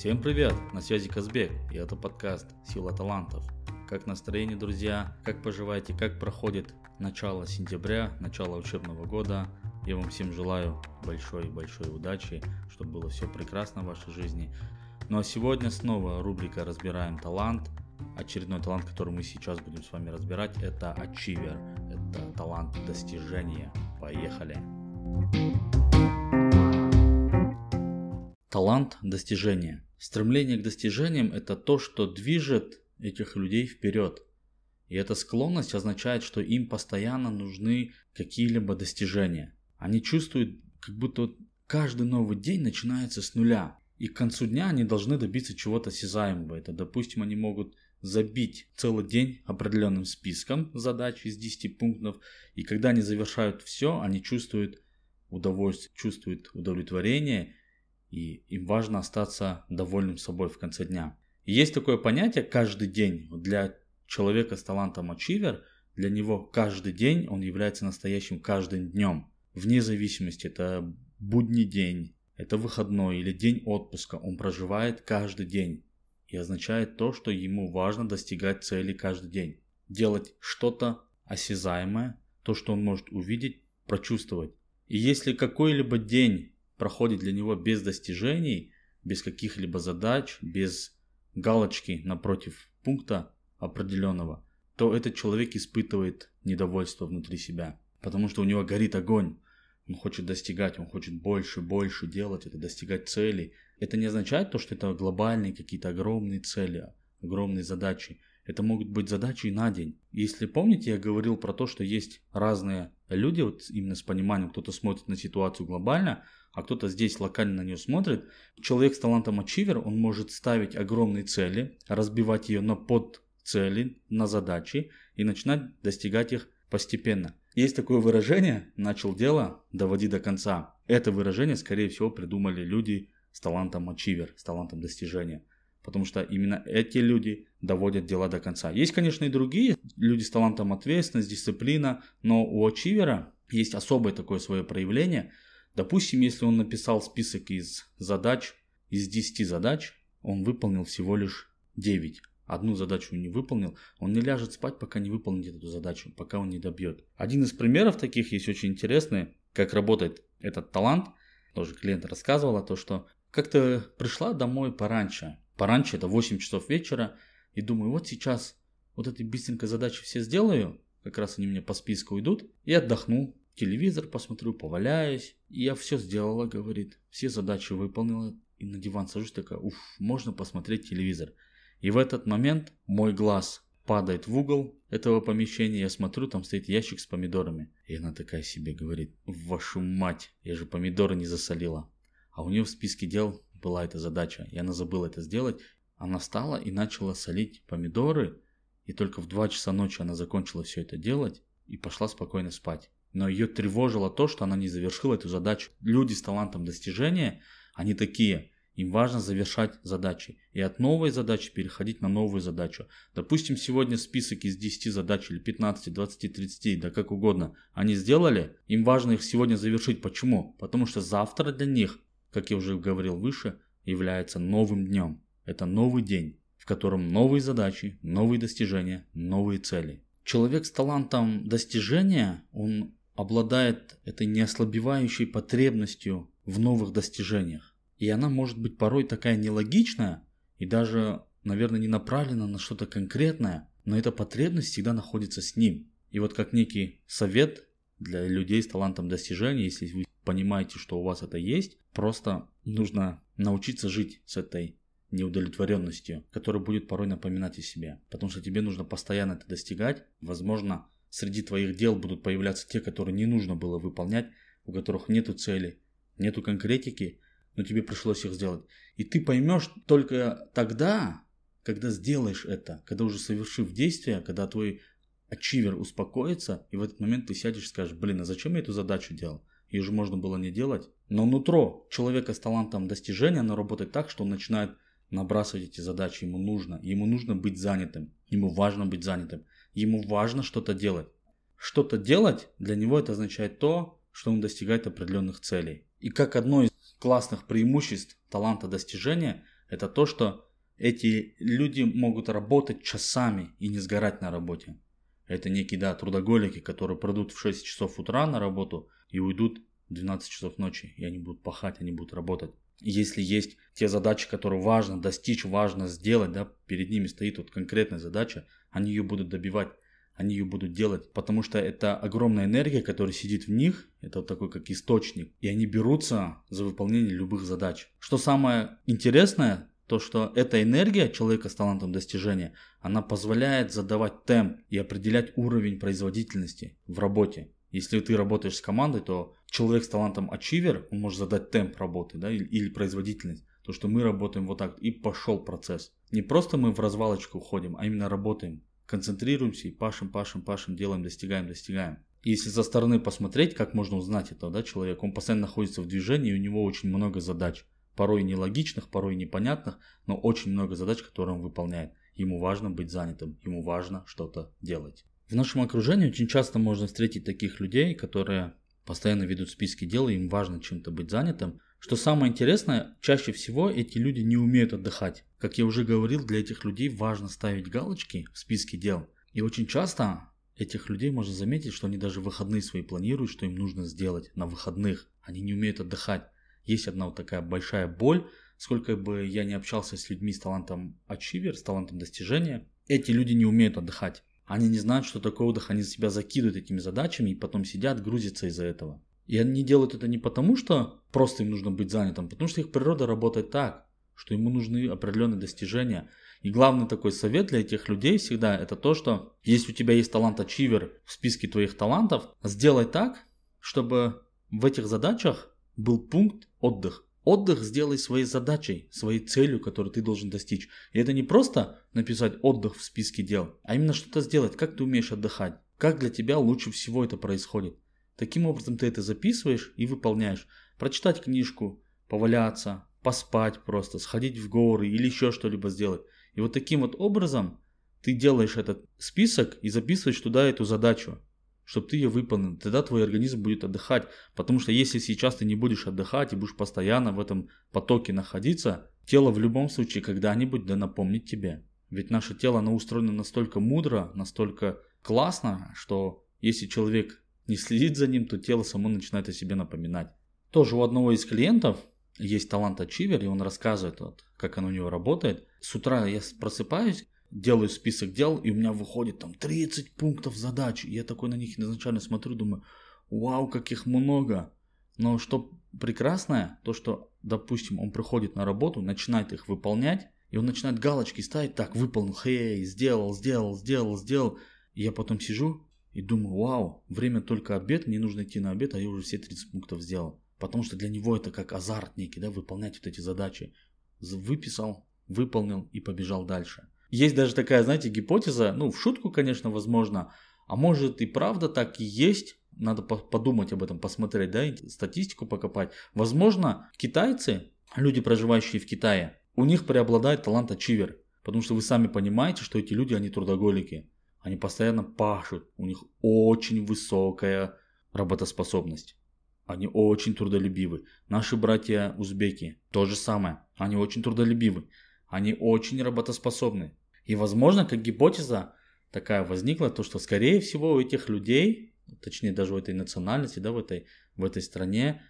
Всем привет! На связи Казбек, и это подкаст «Сила талантов». Как настроение, друзья? Как поживаете? Как проходит начало сентября, начало учебного года? Я вам всем желаю большой-большой удачи, чтобы было все прекрасно в вашей жизни. Ну а сегодня снова рубрика «Разбираем талант». Очередной талант, который мы сейчас будем с вами разбирать, это Achiever. Это талант достижения. Поехали! Талант достижения. Стремление к достижениям – это то, что движет этих людей вперед. И эта склонность означает, что им постоянно нужны какие-либо достижения. Они чувствуют, как будто каждый новый день начинается с нуля. И к концу дня они должны добиться чего-то осязаемого. Это, допустим, они могут забить целый день определенным списком задач из 10 пунктов. И когда они завершают все, они чувствуют удовольствие, чувствуют удовлетворение и им важно остаться довольным собой в конце дня. И есть такое понятие каждый день для человека с талантом Achiever, для него каждый день он является настоящим каждым днем. Вне зависимости, это будний день, это выходной или день отпуска, он проживает каждый день. И означает то, что ему важно достигать цели каждый день. Делать что-то осязаемое, то, что он может увидеть, прочувствовать. И если какой-либо день проходит для него без достижений, без каких-либо задач, без галочки напротив пункта определенного, то этот человек испытывает недовольство внутри себя. Потому что у него горит огонь. Он хочет достигать, он хочет больше, больше делать, это достигать целей. Это не означает то, что это глобальные какие-то огромные цели, огромные задачи. Это могут быть задачи на день. Если помните, я говорил про то, что есть разные люди, вот именно с пониманием, кто-то смотрит на ситуацию глобально, а кто-то здесь локально на нее смотрит. Человек с талантом Achiever, он может ставить огромные цели, разбивать ее на подцели, на задачи и начинать достигать их постепенно. Есть такое выражение «начал дело, доводи до конца». Это выражение, скорее всего, придумали люди с талантом Achiever, с талантом достижения. Потому что именно эти люди доводят дела до конца. Есть, конечно, и другие люди с талантом ответственность, дисциплина, но у Ачивера есть особое такое свое проявление. Допустим, если он написал список из задач, из 10 задач, он выполнил всего лишь 9. Одну задачу не выполнил, он не ляжет спать, пока не выполнит эту задачу, пока он не добьет. Один из примеров таких есть очень интересный, как работает этот талант. Тоже клиент рассказывал о том, что как-то пришла домой пораньше, пораньше, это 8 часов вечера, и думаю, вот сейчас вот эти быстренько задачи все сделаю, как раз они мне по списку идут, и отдохну, телевизор посмотрю, поваляюсь. И я все сделала, говорит, все задачи выполнила, и на диван сажусь, такая, уф, можно посмотреть телевизор. И в этот момент мой глаз падает в угол этого помещения, я смотрю, там стоит ящик с помидорами. И она такая себе говорит, вашу мать, я же помидоры не засолила. А у нее в списке дел была эта задача, и она забыла это сделать. Она встала и начала солить помидоры, и только в 2 часа ночи она закончила все это делать и пошла спокойно спать. Но ее тревожило то, что она не завершила эту задачу. Люди с талантом достижения, они такие, им важно завершать задачи. И от новой задачи переходить на новую задачу. Допустим, сегодня список из 10 задач или 15, 20, 30, да как угодно, они сделали, им важно их сегодня завершить. Почему? Потому что завтра для них как я уже говорил выше, является новым днем. Это новый день, в котором новые задачи, новые достижения, новые цели. Человек с талантом достижения, он обладает этой неослабевающей потребностью в новых достижениях. И она может быть порой такая нелогичная и даже, наверное, не направлена на что-то конкретное, но эта потребность всегда находится с ним. И вот как некий совет для людей с талантом достижения, если вы понимаете, что у вас это есть, просто нужно научиться жить с этой неудовлетворенностью, которая будет порой напоминать о себе. Потому что тебе нужно постоянно это достигать. Возможно, среди твоих дел будут появляться те, которые не нужно было выполнять, у которых нету цели, нету конкретики, но тебе пришлось их сделать. И ты поймешь только тогда, когда сделаешь это, когда уже совершив действие, когда твой ачивер успокоится, и в этот момент ты сядешь и скажешь, блин, а зачем я эту задачу делал? Ее же можно было не делать. Но нутро человека с талантом достижения, оно работает так, что он начинает набрасывать эти задачи. Ему нужно. Ему нужно быть занятым. Ему важно быть занятым. Ему важно что-то делать. Что-то делать для него это означает то, что он достигает определенных целей. И как одно из классных преимуществ таланта достижения, Это то, что эти люди могут работать часами и не сгорать на работе. Это некие, да, трудоголики, которые придут в 6 часов утра на работу и уйдут в 12 часов ночи. И они будут пахать, они будут работать. если есть те задачи, которые важно достичь, важно сделать, да, перед ними стоит вот конкретная задача, они ее будут добивать они ее будут делать, потому что это огромная энергия, которая сидит в них, это вот такой как источник, и они берутся за выполнение любых задач. Что самое интересное, то что эта энергия человека с талантом достижения, она позволяет задавать темп и определять уровень производительности в работе. Если ты работаешь с командой, то человек с талантом ачивер, он может задать темп работы да, или, или производительность. То, что мы работаем вот так, и пошел процесс. Не просто мы в развалочку уходим, а именно работаем концентрируемся и пашем, пашем, пашем, делаем, достигаем, достигаем. И если со стороны посмотреть, как можно узнать этого да, человека, он постоянно находится в движении, и у него очень много задач. Порой нелогичных, порой непонятных, но очень много задач, которые он выполняет. Ему важно быть занятым, ему важно что-то делать. В нашем окружении очень часто можно встретить таких людей, которые постоянно ведут списки дел, и им важно чем-то быть занятым. Что самое интересное, чаще всего эти люди не умеют отдыхать. Как я уже говорил, для этих людей важно ставить галочки в списке дел. И очень часто этих людей можно заметить, что они даже выходные свои планируют, что им нужно сделать на выходных. Они не умеют отдыхать. Есть одна вот такая большая боль, сколько бы я не общался с людьми с талантом ачивер, с талантом достижения, эти люди не умеют отдыхать. Они не знают, что такое отдых, они себя закидывают этими задачами и потом сидят, грузятся из-за этого. И они делают это не потому, что просто им нужно быть занятым, потому что их природа работает так что ему нужны определенные достижения. И главный такой совет для этих людей всегда это то, что если у тебя есть талант ачивер в списке твоих талантов, сделай так, чтобы в этих задачах был пункт отдых. Отдых сделай своей задачей, своей целью, которую ты должен достичь. И это не просто написать отдых в списке дел, а именно что-то сделать, как ты умеешь отдыхать, как для тебя лучше всего это происходит. Таким образом ты это записываешь и выполняешь. Прочитать книжку, поваляться, поспать просто, сходить в горы или еще что-либо сделать. И вот таким вот образом ты делаешь этот список и записываешь туда эту задачу, чтобы ты ее выполнил. Тогда твой организм будет отдыхать. Потому что если сейчас ты не будешь отдыхать и будешь постоянно в этом потоке находиться, тело в любом случае когда-нибудь да напомнит тебе. Ведь наше тело, оно устроено настолько мудро, настолько классно, что если человек не следит за ним, то тело само начинает о себе напоминать. Тоже у одного из клиентов есть талант ачивер, и он рассказывает, вот, как оно у него работает. С утра я просыпаюсь, делаю список дел, и у меня выходит там 30 пунктов задач. Я такой на них изначально смотрю, думаю, вау, каких много. Но что прекрасное, то что, допустим, он приходит на работу, начинает их выполнять, и он начинает галочки ставить, так, выполнил, хей, сделал, сделал, сделал, сделал. И я потом сижу и думаю, вау, время только обед, мне нужно идти на обед, а я уже все 30 пунктов сделал. Потому что для него это как азарт некий, да, выполнять вот эти задачи. Выписал, выполнил и побежал дальше. Есть даже такая, знаете, гипотеза, ну, в шутку, конечно, возможно, а может и правда так и есть, надо подумать об этом, посмотреть, да, статистику покопать. Возможно, китайцы, люди, проживающие в Китае, у них преобладает талант ачивер, потому что вы сами понимаете, что эти люди, они трудоголики. Они постоянно пашут, у них очень высокая работоспособность. Они очень трудолюбивы. Наши братья узбеки то же самое. Они очень трудолюбивы. Они очень работоспособны. И возможно, как гипотеза такая возникла, то что скорее всего у этих людей, точнее даже у этой национальности, да, в этой, в этой стране,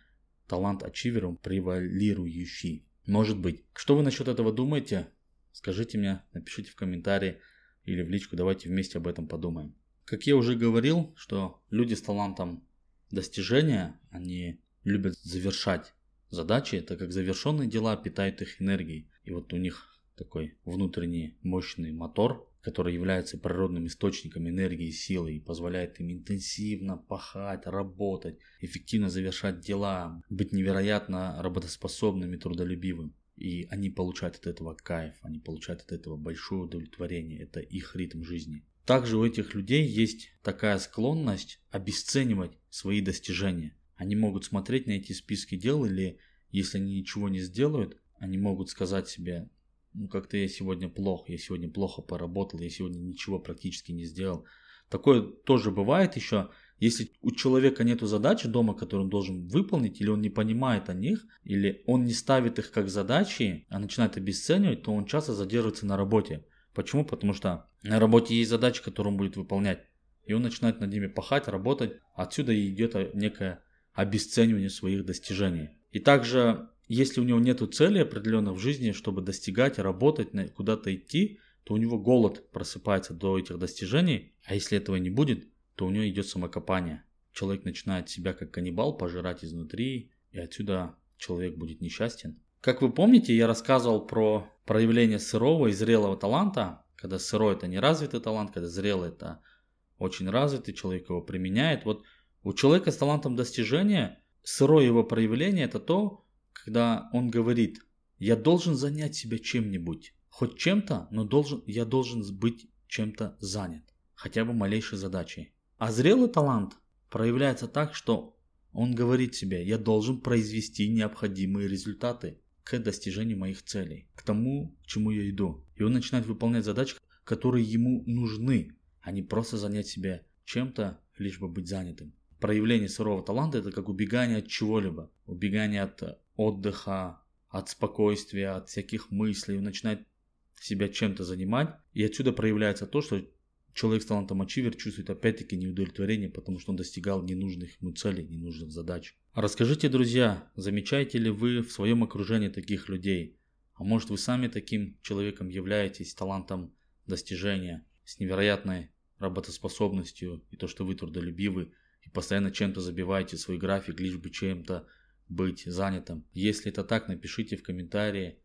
талант ачивером превалирующий. Может быть. Что вы насчет этого думаете? Скажите мне, напишите в комментарии или в личку, давайте вместе об этом подумаем. Как я уже говорил, что люди с талантом достижения, они любят завершать задачи, так как завершенные дела питают их энергией. И вот у них такой внутренний мощный мотор, который является природным источником энергии и силы и позволяет им интенсивно пахать, работать, эффективно завершать дела, быть невероятно работоспособным и трудолюбивым. И они получают от этого кайф, они получают от этого большое удовлетворение, это их ритм жизни. Также у этих людей есть такая склонность обесценивать свои достижения. Они могут смотреть на эти списки дел или если они ничего не сделают, они могут сказать себе, ну как-то я сегодня плох, я сегодня плохо поработал, я сегодня ничего практически не сделал. Такое тоже бывает еще. Если у человека нет задачи дома, которую он должен выполнить, или он не понимает о них, или он не ставит их как задачи, а начинает обесценивать, то он часто задерживается на работе. Почему? Потому что на работе есть задачи, которые он будет выполнять. И он начинает над ними пахать, работать. Отсюда и идет некое обесценивание своих достижений. И также, если у него нет цели определенных в жизни, чтобы достигать, работать, куда-то идти, то у него голод просыпается до этих достижений. А если этого не будет, то у него идет самокопание. Человек начинает себя как каннибал пожирать изнутри, и отсюда человек будет несчастен. Как вы помните, я рассказывал про проявление сырого и зрелого таланта, когда сырой это неразвитый талант, когда зрелый это очень развитый, человек его применяет. Вот у человека с талантом достижения сырое его проявление это то, когда он говорит, я должен занять себя чем-нибудь, хоть чем-то, но должен, я должен быть чем-то занят, хотя бы малейшей задачей. А зрелый талант проявляется так, что он говорит себе, я должен произвести необходимые результаты к достижению моих целей, к тому, к чему я иду. И он начинает выполнять задачи, которые ему нужны, а не просто занять себя чем-то, лишь бы быть занятым. Проявление сырого таланта это как убегание от чего-либо, убегание от отдыха, от спокойствия, от всяких мыслей. Он начинает себя чем-то занимать, и отсюда проявляется то, что Человек с талантом ачивер чувствует опять-таки неудовлетворение, потому что он достигал ненужных ему целей, ненужных задач. Расскажите, друзья, замечаете ли вы в своем окружении таких людей? А может вы сами таким человеком являетесь талантом достижения, с невероятной работоспособностью и то, что вы трудолюбивы и постоянно чем-то забиваете свой график, лишь бы чем-то быть занятым. Если это так, напишите в комментарии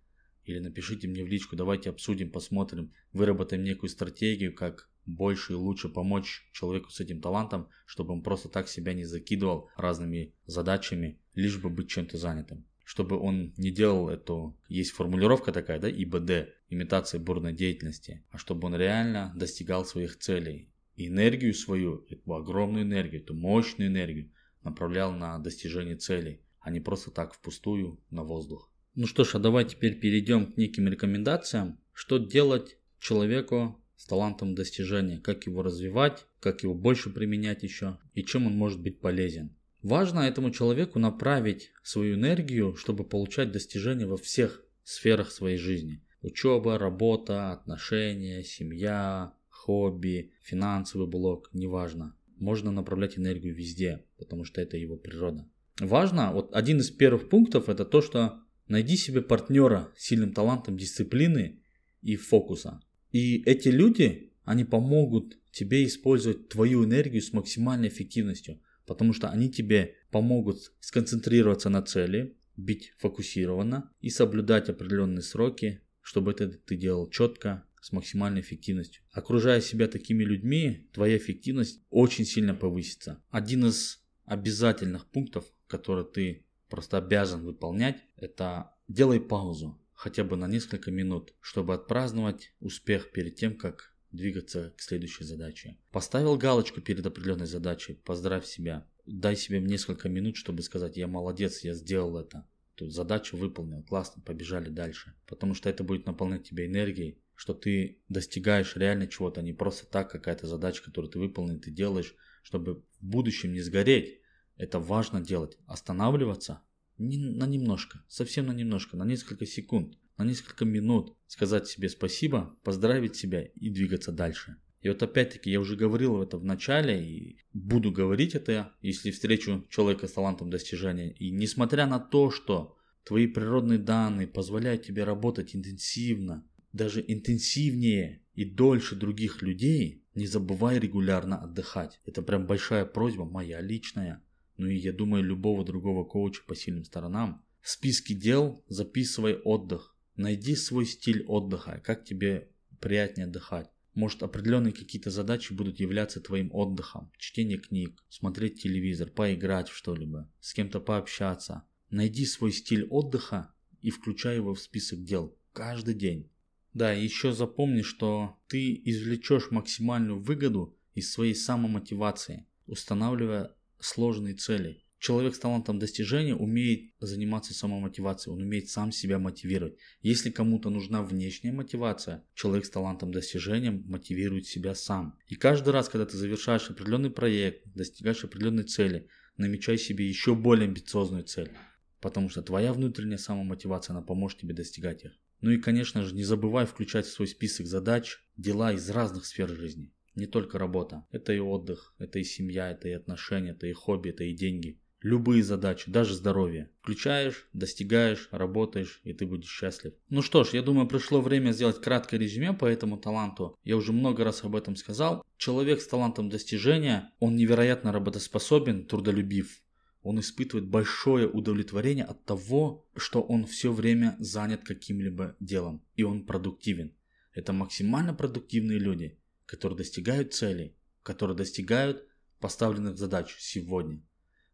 или напишите мне в личку, давайте обсудим, посмотрим, выработаем некую стратегию, как больше и лучше помочь человеку с этим талантом, чтобы он просто так себя не закидывал разными задачами, лишь бы быть чем-то занятым. Чтобы он не делал эту, есть формулировка такая, да, ИБД, имитация бурной деятельности, а чтобы он реально достигал своих целей. Энергию свою, эту огромную энергию, эту мощную энергию направлял на достижение целей, а не просто так впустую на воздух. Ну что ж, а давай теперь перейдем к неким рекомендациям, что делать человеку с талантом достижения, как его развивать, как его больше применять еще и чем он может быть полезен. Важно этому человеку направить свою энергию, чтобы получать достижения во всех сферах своей жизни. Учеба, работа, отношения, семья, хобби, финансовый блок, неважно. Можно направлять энергию везде, потому что это его природа. Важно, вот один из первых пунктов это то, что найди себе партнера с сильным талантом дисциплины и фокуса. И эти люди, они помогут тебе использовать твою энергию с максимальной эффективностью, потому что они тебе помогут сконцентрироваться на цели, быть фокусированно и соблюдать определенные сроки, чтобы это ты делал четко, с максимальной эффективностью. Окружая себя такими людьми, твоя эффективность очень сильно повысится. Один из обязательных пунктов, который ты просто обязан выполнять, это делай паузу хотя бы на несколько минут, чтобы отпраздновать успех перед тем, как двигаться к следующей задаче. Поставил галочку перед определенной задачей, поздравь себя. Дай себе несколько минут, чтобы сказать, я молодец, я сделал это. Тут задачу выполнил, классно, побежали дальше. Потому что это будет наполнять тебя энергией, что ты достигаешь реально чего-то, а не просто так какая-то задача, которую ты выполнил, ты делаешь, чтобы в будущем не сгореть. Это важно делать. Останавливаться не, на немножко, совсем на немножко, на несколько секунд, на несколько минут сказать себе спасибо, поздравить себя и двигаться дальше. И вот опять-таки я уже говорил это в начале и буду говорить это, если встречу человека с талантом достижения. И несмотря на то, что твои природные данные позволяют тебе работать интенсивно, даже интенсивнее и дольше других людей, не забывай регулярно отдыхать. Это прям большая просьба моя личная ну и я думаю любого другого коуча по сильным сторонам. В списке дел записывай отдых. Найди свой стиль отдыха, как тебе приятнее отдыхать. Может определенные какие-то задачи будут являться твоим отдыхом. Чтение книг, смотреть телевизор, поиграть в что-либо, с кем-то пообщаться. Найди свой стиль отдыха и включай его в список дел каждый день. Да, еще запомни, что ты извлечешь максимальную выгоду из своей самомотивации, устанавливая сложные цели. Человек с талантом достижения умеет заниматься самомотивацией, он умеет сам себя мотивировать. Если кому-то нужна внешняя мотивация, человек с талантом достижения мотивирует себя сам. И каждый раз, когда ты завершаешь определенный проект, достигаешь определенной цели, намечай себе еще более амбициозную цель. Потому что твоя внутренняя самомотивация, она поможет тебе достигать их. Ну и, конечно же, не забывай включать в свой список задач дела из разных сфер жизни. Не только работа. Это и отдых, это и семья, это и отношения, это и хобби, это и деньги. Любые задачи, даже здоровье. Включаешь, достигаешь, работаешь, и ты будешь счастлив. Ну что ж, я думаю, пришло время сделать краткое резюме по этому таланту. Я уже много раз об этом сказал. Человек с талантом достижения, он невероятно работоспособен, трудолюбив. Он испытывает большое удовлетворение от того, что он все время занят каким-либо делом. И он продуктивен. Это максимально продуктивные люди, которые достигают целей, которые достигают поставленных задач сегодня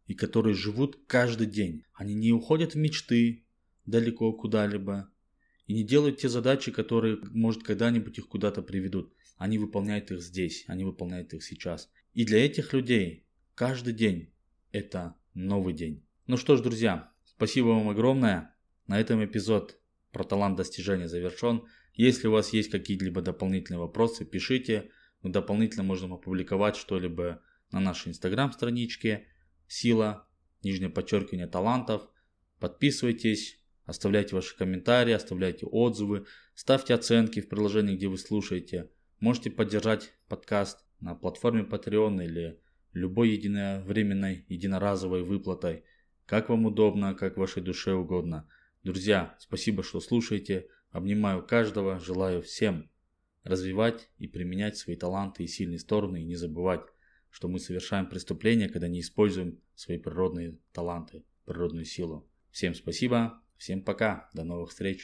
и которые живут каждый день. Они не уходят в мечты далеко куда-либо и не делают те задачи, которые, может, когда-нибудь их куда-то приведут. Они выполняют их здесь, они выполняют их сейчас. И для этих людей каждый день это новый день. Ну что ж, друзья, спасибо вам огромное. На этом эпизод про талант достижения завершен. Если у вас есть какие-либо дополнительные вопросы, пишите. Мы дополнительно можем опубликовать что-либо на нашей инстаграм-страничке сила, нижнее подчеркивание талантов. Подписывайтесь, оставляйте ваши комментарии, оставляйте отзывы, ставьте оценки в приложении, где вы слушаете. Можете поддержать подкаст на платформе Patreon или любой единовременной, единоразовой выплатой. Как вам удобно, как вашей душе угодно. Друзья, спасибо, что слушаете. Обнимаю каждого, желаю всем развивать и применять свои таланты и сильные стороны и не забывать что мы совершаем преступление, когда не используем свои природные таланты, природную силу. Всем спасибо, всем пока, до новых встреч.